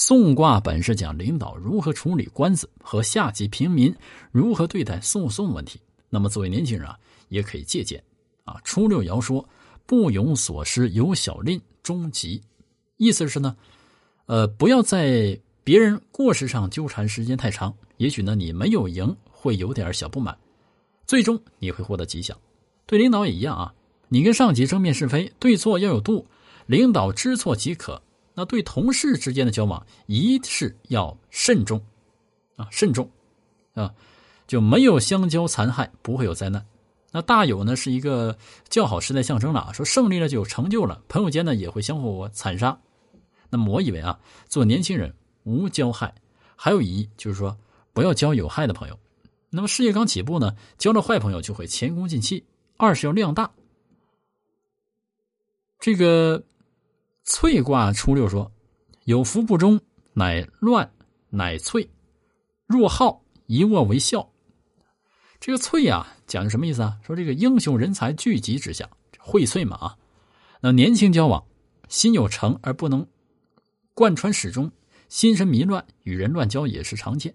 送卦本是讲领导如何处理官司和下级平民如何对待诉讼问题。那么作为年轻人啊，也可以借鉴啊。初六爻说：“不庸所失，有小吝，终吉。”意思是呢，呃，不要在别人过失上纠缠时间太长。也许呢，你没有赢，会有点小不满，最终你会获得吉祥。对领导也一样啊，你跟上级争辩是非，对错要有度，领导知错即可。那对同事之间的交往，一是要慎重啊，慎重啊，就没有相交残害，不会有灾难。那大有呢是一个较好时代象征了，说胜利了就有成就了，朋友间呢也会相互残杀。那么我以为啊，做年轻人无交害，还有一就是说不要交有害的朋友。那么事业刚起步呢，交了坏朋友就会前功尽弃。二是要量大。这个翠卦初六说：“有福不忠，乃乱，乃翠。若好，一卧为孝。”这个翠啊，讲的什么意思啊？说这个英雄人才聚集之下，荟萃嘛啊。那年轻交往，心有成而不能贯穿始终，心神迷乱，与人乱交也是常见。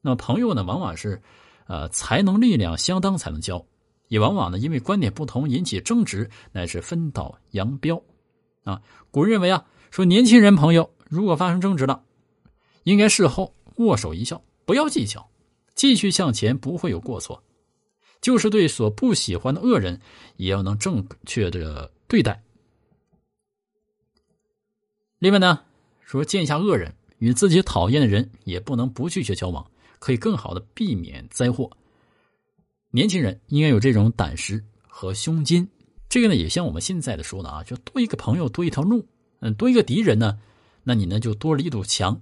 那朋友呢，往往是呃才能力量相当才能交，也往往呢因为观点不同引起争执，乃是分道扬镳。啊，古人认为啊，说年轻人朋友如果发生争执了，应该事后握手一笑，不要计较。继续向前，不会有过错。就是对所不喜欢的恶人，也要能正确的对待。另外呢，说见一下恶人，与自己讨厌的人，也不能不拒绝交往，可以更好的避免灾祸。年轻人应该有这种胆识和胸襟。这个呢，也像我们现在的说的啊，就多一个朋友，多一条路。嗯，多一个敌人呢，那你呢就多了一堵墙。